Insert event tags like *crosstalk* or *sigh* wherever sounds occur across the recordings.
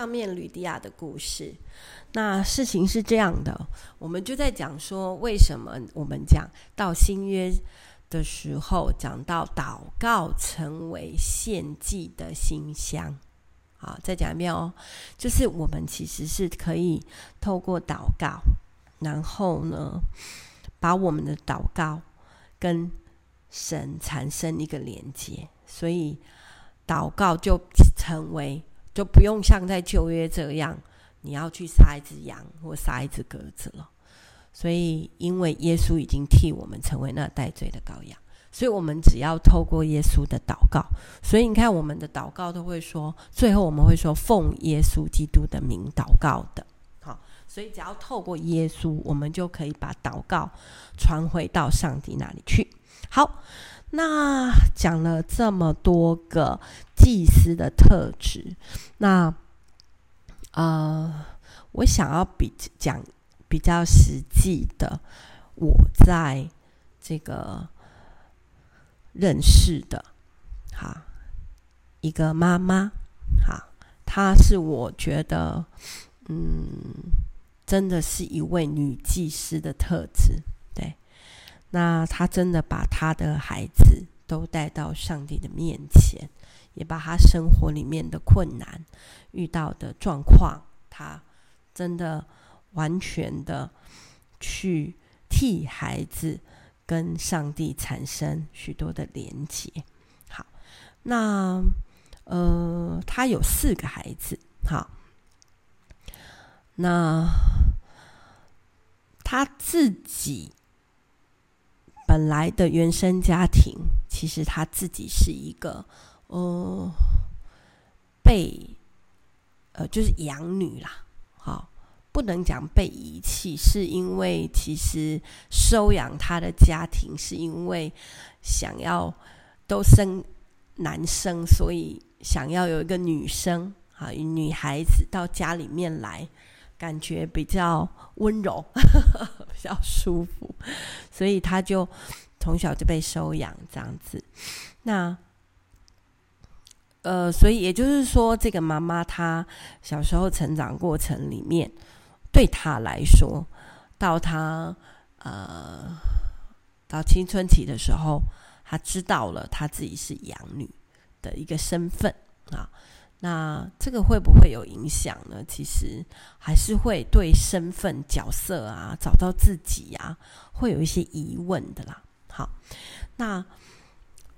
上面吕迪亚的故事。那事情是这样的，我们就在讲说，为什么我们讲到新约的时候，讲到祷告成为献祭的馨香。好，再讲一遍哦，就是我们其实是可以透过祷告，然后呢，把我们的祷告跟神产生一个连接，所以祷告就成为，就不用像在旧约这样，你要去杀一只羊或杀一只鸽子了。所以，因为耶稣已经替我们成为那代罪的羔羊。所以我们只要透过耶稣的祷告，所以你看我们的祷告都会说，最后我们会说奉耶稣基督的名祷告的，好，所以只要透过耶稣，我们就可以把祷告传回到上帝那里去。好，那讲了这么多个祭司的特质，那呃，我想要比讲比较实际的，我在这个。认识的，哈，一个妈妈，哈，她是我觉得，嗯，真的是一位女祭司的特质，对。那她真的把她的孩子都带到上帝的面前，也把他生活里面的困难、遇到的状况，他真的完全的去替孩子。跟上帝产生许多的连结。好，那呃，他有四个孩子。好，那他自己本来的原生家庭，其实他自己是一个呃被呃就是养女啦。好。不能讲被遗弃，是因为其实收养他的家庭是因为想要都生男生，所以想要有一个女生啊，女孩子到家里面来，感觉比较温柔，呵呵，比较舒服，所以他就从小就被收养这样子。那呃，所以也就是说，这个妈妈她小时候成长过程里面。对她来说，到她呃到青春期的时候，她知道了她自己是养女的一个身份啊。那这个会不会有影响呢？其实还是会对身份角色啊，找到自己啊，会有一些疑问的啦。好，那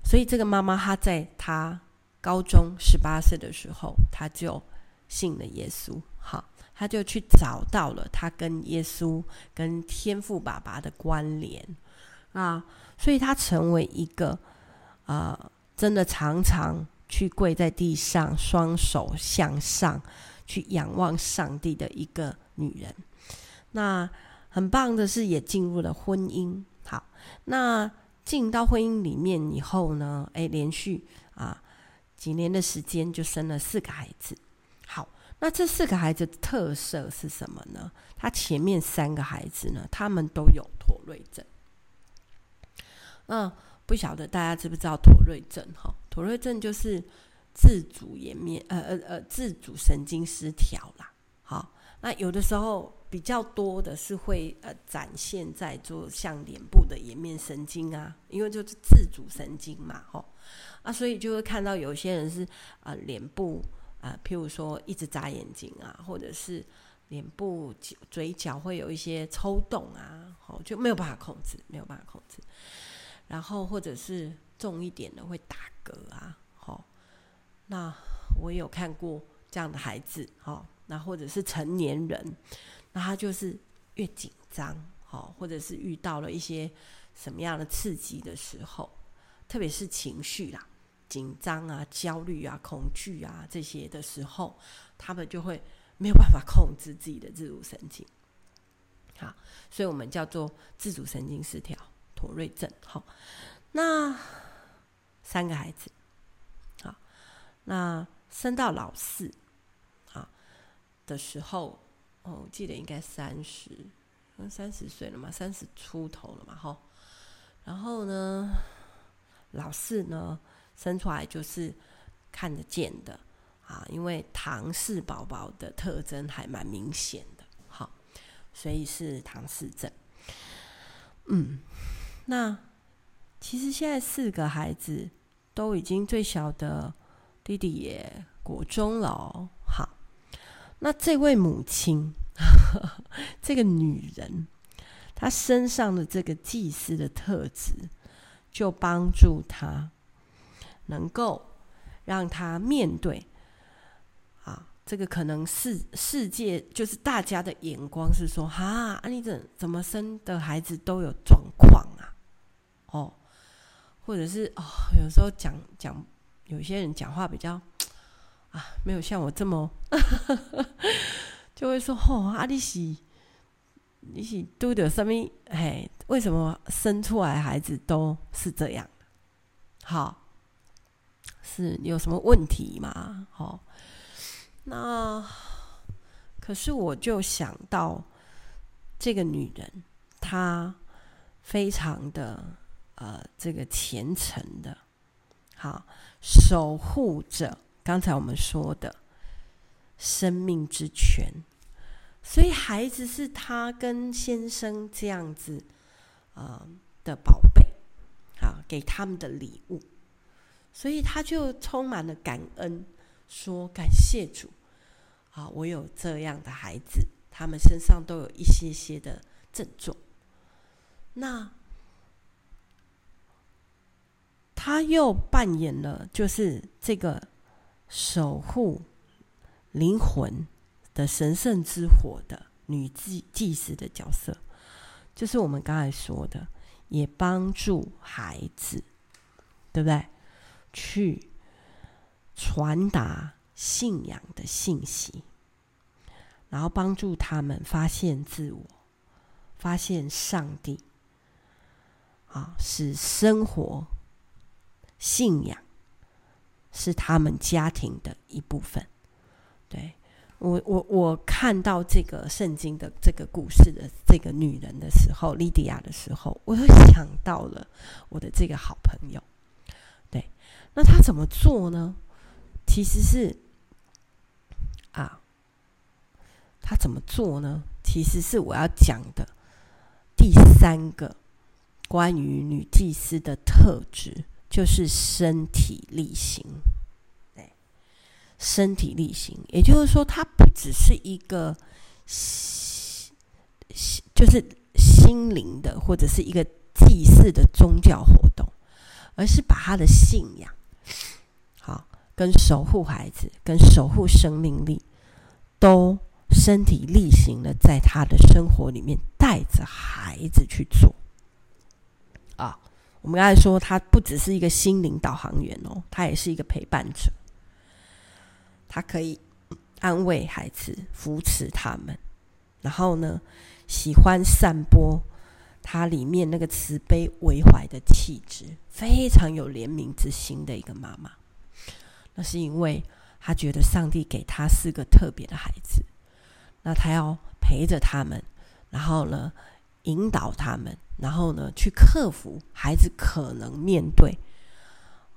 所以这个妈妈她在她高中十八岁的时候，他就信了耶稣。好。他就去找到了他跟耶稣、跟天父爸爸的关联啊，所以他成为一个啊、真的常常去跪在地上，双手向上去仰望上帝的一个女人。那很棒的是，也进入了婚姻。好，那进到婚姻里面以后呢，诶，连续啊几年的时间就生了四个孩子。好那这四个孩子特色是什么呢？他前面三个孩子呢，他们都有妥瑞症。嗯，不晓得大家知不知道妥瑞症？哈，妥瑞症就是自主颜面，呃呃呃，自主神经失调啦。好，那有的时候比较多的是会呃展现在做像脸部的颜面神经啊，因为就是自主神经嘛，哈啊，所以就会看到有些人是啊、脸部。啊，譬如说一直眨眼睛啊，或者是脸部、嘴角会有一些抽动啊，好，就没有办法控制，没有办法控制。然后或者是重一点的会打嗝啊，好，那我也有看过这样的孩子，哦，那或者是成年人，那他就是越紧张，好，或者是遇到了一些什么样的刺激的时候，特别是情绪啦。紧张啊、焦虑啊、恐惧啊这些的时候，他们就会没有办法控制自己的自主神经。好，所以我们叫做自主神经失调、妥瑞症。好，那三个孩子，好，那生到老四啊的时候，哦，我记得应该三十，三十岁了嘛，三十出头了嘛，哈。然后呢，老四呢？生出来就是看得见的，啊，因为唐氏宝宝的特征还蛮明显的，好，所以是唐氏症。嗯，那其实现在四个孩子都已经最小的弟弟也国中了。那这位母亲，*laughs* 这个女人，她身上的这个祭司的特质，就帮助她能够让她面对啊，这个可能世世界就是大家的眼光是说，哈，啊，你怎怎么生的孩子都有状况啊？哦，或者是哦，有时候讲讲，有些人讲话比较啊，没有像我这么，*laughs* 就会说，哦，啊，你是你是都的什么？哎，为什么生出来孩子都是这样？好，是有什么问题吗？好，那可是我就想到这个女人，她非常的呃，这个虔诚的，好，守护着刚才我们说的生命之泉。所以孩子是他跟先生这样子，呃的宝贝，啊，给他们的礼物，所以他就充满了感恩，说感谢主，啊，我有这样的孩子，他们身上都有一些些的症状，那他又扮演了就是这个守护灵魂。的神圣之火的女祭祭司的角色，就是我们刚才说的，也帮助孩子，对不对？去传达信仰的信息，然后帮助他们发现自我，发现上帝，啊，使生活信仰是他们家庭的一部分，对。我我我看到这个圣经的这个故事的这个女人的时候，莉迪亚的时候，我又想到了我的这个好朋友。对，那她怎么做呢？其实是啊，她怎么做呢？其实是我要讲的第三个关于女祭司的特质，就是身体力行。对身体力行，也就是说，它不只是一个心，就是心灵的，或者是一个祭祀的宗教活动，而是把他的信仰，好，跟守护孩子，跟守护生命力，都身体力行的，在他的生活里面带着孩子去做。啊，我们刚才说，他不只是一个心灵导航员哦，他也是一个陪伴者。他可以安慰孩子，扶持他们，然后呢，喜欢散播他里面那个慈悲为怀的气质，非常有怜悯之心的一个妈妈。那是因为他觉得上帝给他四个特别的孩子，那他要陪着他们，然后呢，引导他们，然后呢，去克服孩子可能面对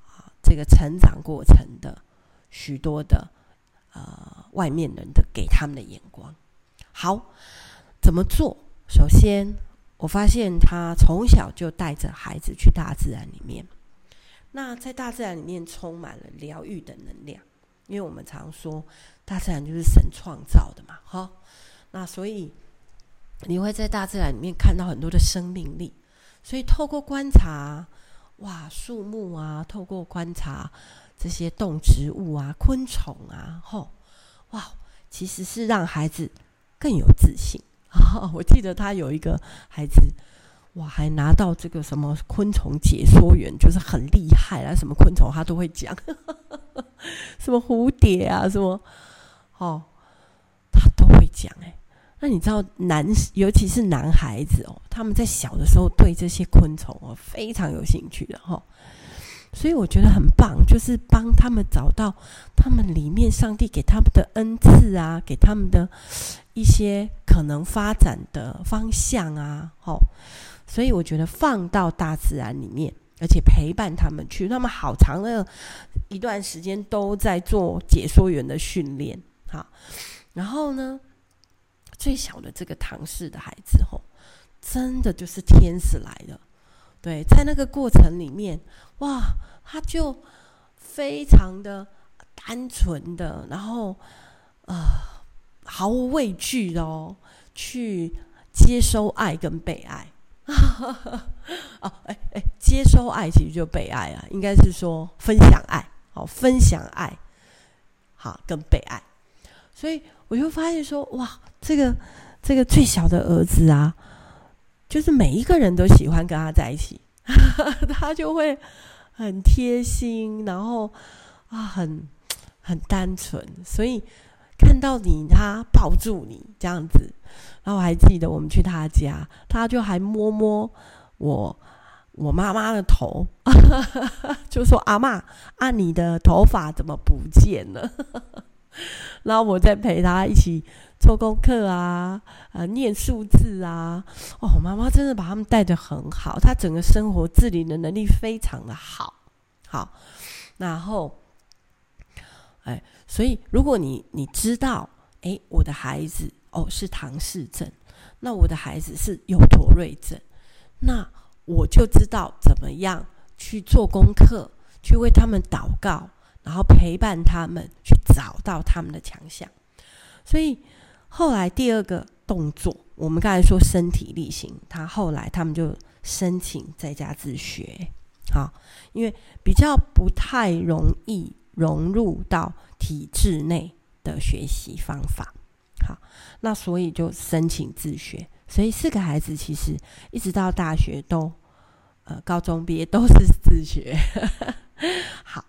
啊这个成长过程的许多的。呃，外面人的给他们的眼光，好，怎么做？首先，我发现他从小就带着孩子去大自然里面。那在大自然里面充满了疗愈的能量，因为我们常说大自然就是神创造的嘛，哈。那所以你会在大自然里面看到很多的生命力。所以透过观察，哇，树木啊，透过观察。这些动植物啊，昆虫啊，吼，哇，其实是让孩子更有自信。*laughs* 哦，我记得他有一个孩子，哇，还拿到这个什么昆虫解说员，就是很厉害啊，什么昆虫他都会讲，*laughs* 什么蝴蝶啊，什么，哦，他都会讲。哎，那你知道男，尤其是男孩子哦，他们在小的时候对这些昆虫哦非常有兴趣的，哈。所以我觉得很棒，就是帮他们找到他们里面上帝给他们的恩赐啊，给他们的一些可能发展的方向啊，吼。所以我觉得放到大自然里面，而且陪伴他们去，他们好长的一段时间都在做解说员的训练。好，然后呢，最小的这个唐氏的孩子吼，真的就是天使来的。对，在那个过程里面，哇，他就非常的单纯的，然后、呃，毫无畏惧哦，去接收爱跟被爱。*laughs* 哦，哎哎，接收爱其实就被爱啊，应该是说分享爱，好，分享爱，好，跟被爱。所以我就发现说，哇，这个这个最小的儿子啊。就是每一个人都喜欢跟他在一起，*laughs* 他就会很贴心，然后啊，很很单纯，所以看到你，他抱住你这样子，然后我还记得我们去他家，他就还摸摸我我妈妈的头，*laughs* 就说：“阿嬷，啊，你的头发怎么不见了？” *laughs* 然后我再陪他一起。做功课啊，呃，念数字啊，哦，妈妈真的把他们带得很好，她整个生活自理的能力非常的好，好，然后，哎，所以如果你你知道，哎，我的孩子哦是唐氏症，那我的孩子是有妥瑞症，那我就知道怎么样去做功课，去为他们祷告，然后陪伴他们去找到他们的强项，所以。后来第二个动作，我们刚才说身体力行，他后来他们就申请在家自学，好，因为比较不太容易融入到体制内的学习方法，好，那所以就申请自学，所以四个孩子其实一直到大学都，呃，高中毕业都是自学，*laughs* 好，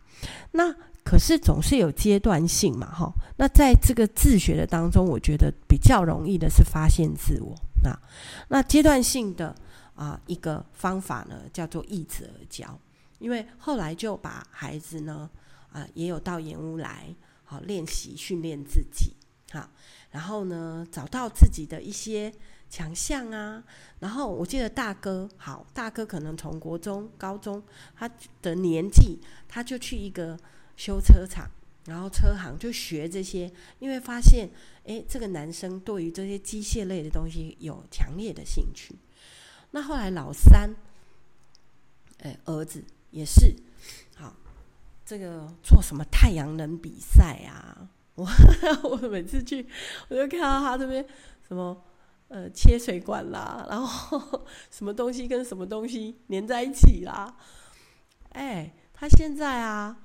那。可是总是有阶段性嘛，哈。那在这个自学的当中，我觉得比较容易的是发现自我啊。那阶段性的啊一个方法呢，叫做易子而教，因为后来就把孩子呢啊也有到岩屋来好练习训练自己，好，然后呢找到自己的一些强项啊。然后我记得大哥，好，大哥可能从国中、高中他的年纪，他就去一个。修车厂，然后车行就学这些，因为发现，哎，这个男生对于这些机械类的东西有强烈的兴趣。那后来老三，哎，儿子也是，好，这个做什么太阳能比赛啊？我我每次去，我就看到他这边什么，呃，切水管啦，*laughs* 然后什么东西跟什么东西粘在一起啦。哎，他现在啊。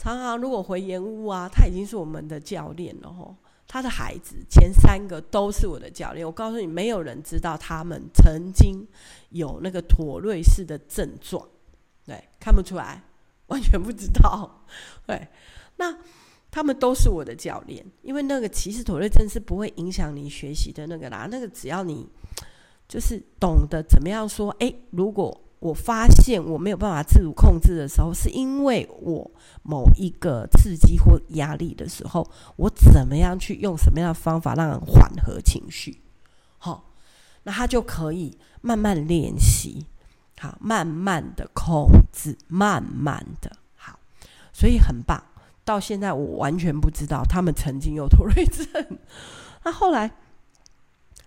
常常如果回盐屋啊，他已经是我们的教练了吼。他的孩子前三个都是我的教练。我告诉你，没有人知道他们曾经有那个妥瑞氏的症状，对，看不出来，完全不知道。对，那他们都是我的教练，因为那个其实妥瑞症是不会影响你学习的那个啦。那个只要你 *tsk* 就是懂得怎么样说，诶，如果。我发现我没有办法自主控制的时候，是因为我某一个刺激或压力的时候，我怎么样去用什么样的方法让人缓和情绪？好，那他就可以慢慢练习，好，慢慢的控制，慢慢的好，所以很棒。到现在我完全不知道他们曾经有妥瑞症。*laughs* 那后来，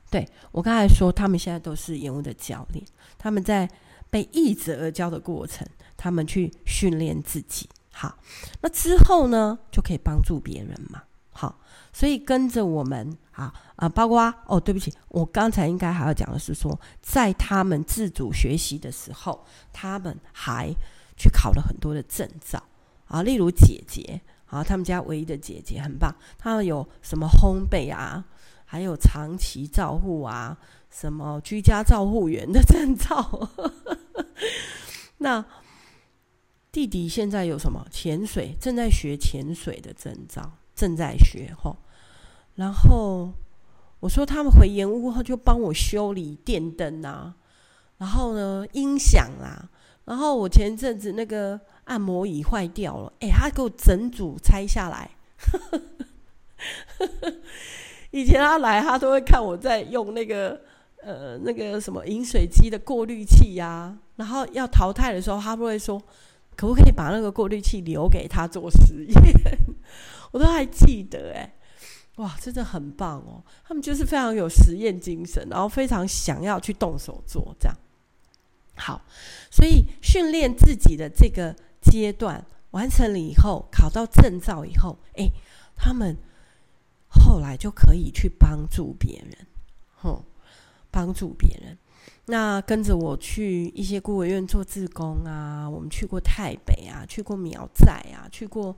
对，我刚才说，他们现在都是延误的教练，他们在。被易子而教的过程，他们去训练自己。好，那之后呢，就可以帮助别人嘛。好，所以跟着我们啊啊，包括哦，对不起，我刚才应该还要讲的是说，在他们自主学习的时候，他们还去考了很多的证照啊，例如姐姐啊，他们家唯一的姐姐很棒，他们有什么烘焙啊，还有长期照护啊。什么居家照护员的证照？*laughs* 那弟弟现在有什么潜水？正在学潜水的证照，正在学齁。然后我说他们回盐屋后就帮我修理电灯啊，然后呢音响啦，然后我前阵子那个按摩椅坏掉了，哎，他给我整组拆下来。*laughs* 以前他来，他都会看我在用那个。呃那个什么饮水机的过滤器呀、然后要淘汰的时候，他不会说可不可以把那个过滤器留给他做实验？*laughs* 我都还记得哎，哇，真的很棒哦！他们就是非常有实验精神，然后非常想要去动手做这样。好，所以训练自己的这个阶段完成了以后，考到证照以后，哎，他们后来就可以去帮助别人，哼，帮助别人。那跟着我去一些孤儿院做志工啊，我们去过台北啊，去过苗寨啊，去过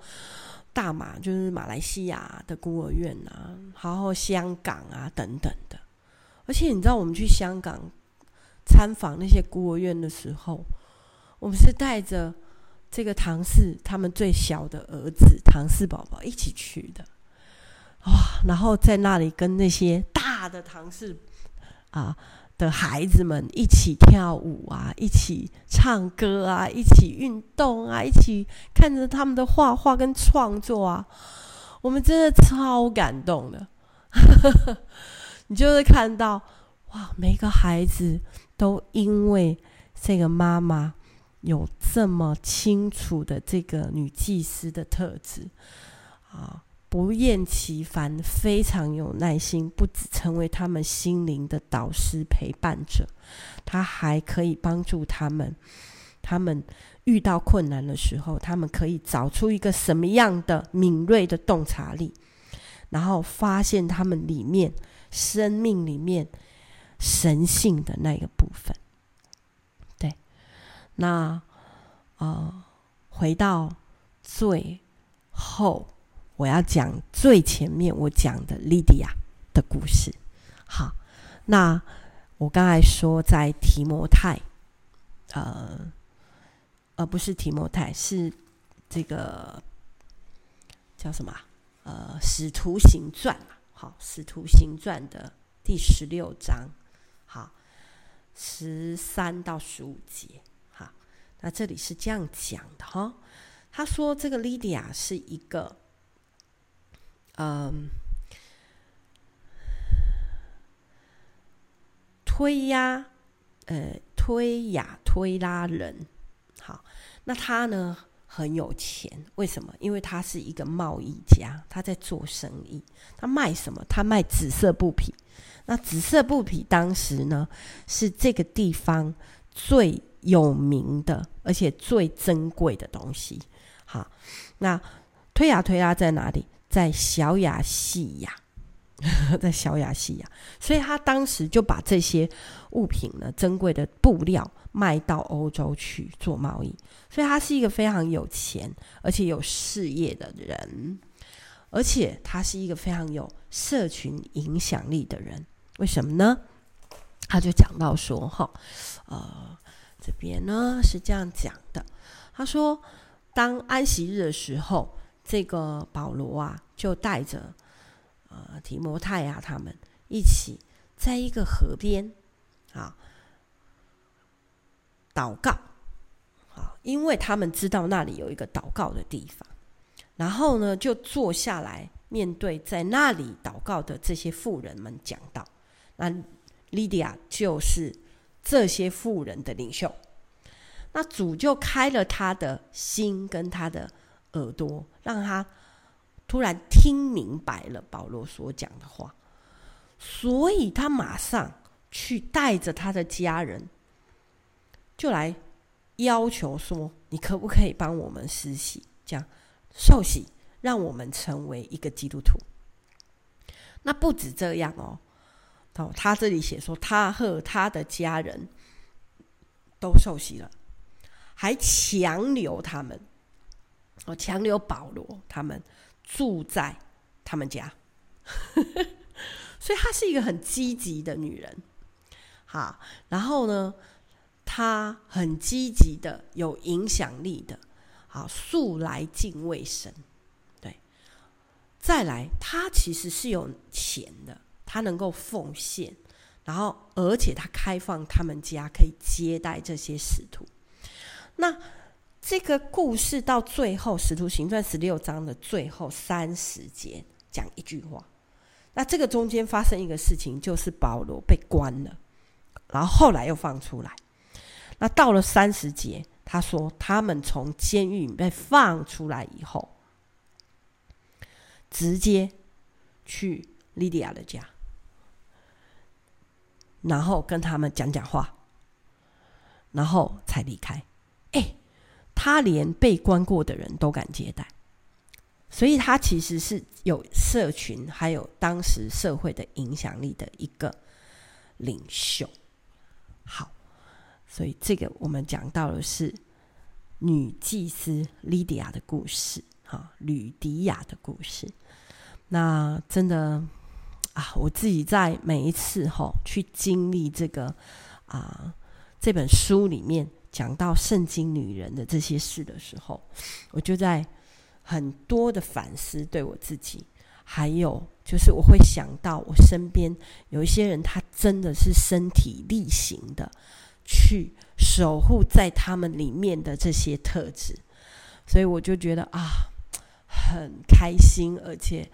大马，就是马来西亚的孤儿院啊，然后香港啊等等的。而且你知道，我们去香港参访那些孤儿院的时候，我们是带着这个唐氏他们最小的儿子唐氏宝宝一起去的，哇！然后在那里跟那些大的唐氏啊。的孩子们一起跳舞啊，一起唱歌啊，一起运动啊，一起看着他们的画画跟创作啊，我们真的超感动的。*laughs* 你就会看到哇，每个孩子都因为这个妈妈有这么清楚的这个女祭司的特质啊。不厌其烦，非常有耐心，不只成为他们心灵的导师陪伴者，他还可以帮助他们。他们遇到困难的时候，他们可以找出一个什么样的敏锐的洞察力，然后发现他们里面生命里面神性的那个部分。那呃，回到最后。我要讲最前面我讲的莉迪亚的故事。好，那我刚才说在提摩太，呃，而不是提摩太，是这个叫什么？呃，《使徒行传》好，《使徒行传》的第十六章，好，十三到十五节。那这里是这样讲的哈。他说，这个莉迪亚是一个。嗯，推压，呃，推亚推拉人，好，那他呢很有钱，为什么？因为他是一个贸易家，他在做生意。他卖什么？他卖紫色布匹。那紫色布匹当时呢是这个地方最有名的，而且最珍贵的东西。好，那推亚推拉在哪里？在小亚细亚，*laughs* 在小亚细亚，所以他当时就把这些物品呢，珍贵的布料卖到欧洲去做贸易，所以他是一个非常有钱而且有事业的人，而且他是一个非常有社群影响力的人。为什么呢？他就讲到说，哈，呃，这边呢是这样讲的，他说，当安息日的时候。这个保罗啊，就带着呃提摩太啊，他们一起在一个河边啊祷告啊，因为他们知道那里有一个祷告的地方，然后呢，就坐下来面对在那里祷告的这些妇人们讲道。那莉迪亚就是这些富人的领袖，那主就开了他的心跟他的。耳朵让他突然听明白了保罗所讲的话，所以他马上去带着他的家人，就来要求说：“你可不可以帮我们施洗，这样受洗，让我们成为一个基督徒？”那不止这样哦，哦，他这里写说他和他的家人都受洗了，还强留他们。哦，强留保罗他们住在他们家，*laughs* 所以她是一个很积极的女人。好，然后呢，她很积极的、有影响力的，好，素来敬畏神。对，再来，她其实是有钱的，他能够奉献，然后而且他开放他们家可以接待这些使徒。那。这个故事到最后，《使徒行传》十六章的最后三十节讲一句话。那这个中间发生一个事情，就是保罗被关了。然后后来又放出来。那到了三十节，他说他们从监狱被放出来以后，直接去莉迪亚的家，然后跟他们讲讲话，然后才离开。哎，他连被关过的人都敢接待，所以他其实是有社群还有当时社会的影响力的一个领袖。好。所以，这个我们讲到的是女祭司莉迪亚的故事，哈，吕迪亚的故事。那真的啊，我自己在每一次哈去经历这个啊这本书里面讲到圣经女人的这些事的时候，我就在很多的反思，对我自己，还有就是我会想到我身边有一些人，他真的是身体力行的。去守护在他们里面的这些特质，所以我就觉得啊，很开心，而且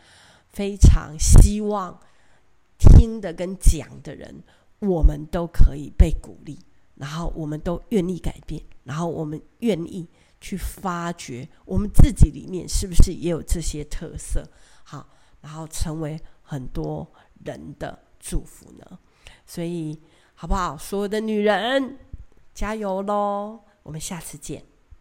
非常希望听的跟讲的人，我们都可以被鼓励，然后我们都愿意改变，然后我们愿意去发掘我们自己里面是不是也有这些特色，好，然后成为很多人的祝福呢？所以。好不好？所有的女人，加油喽！我们下次见。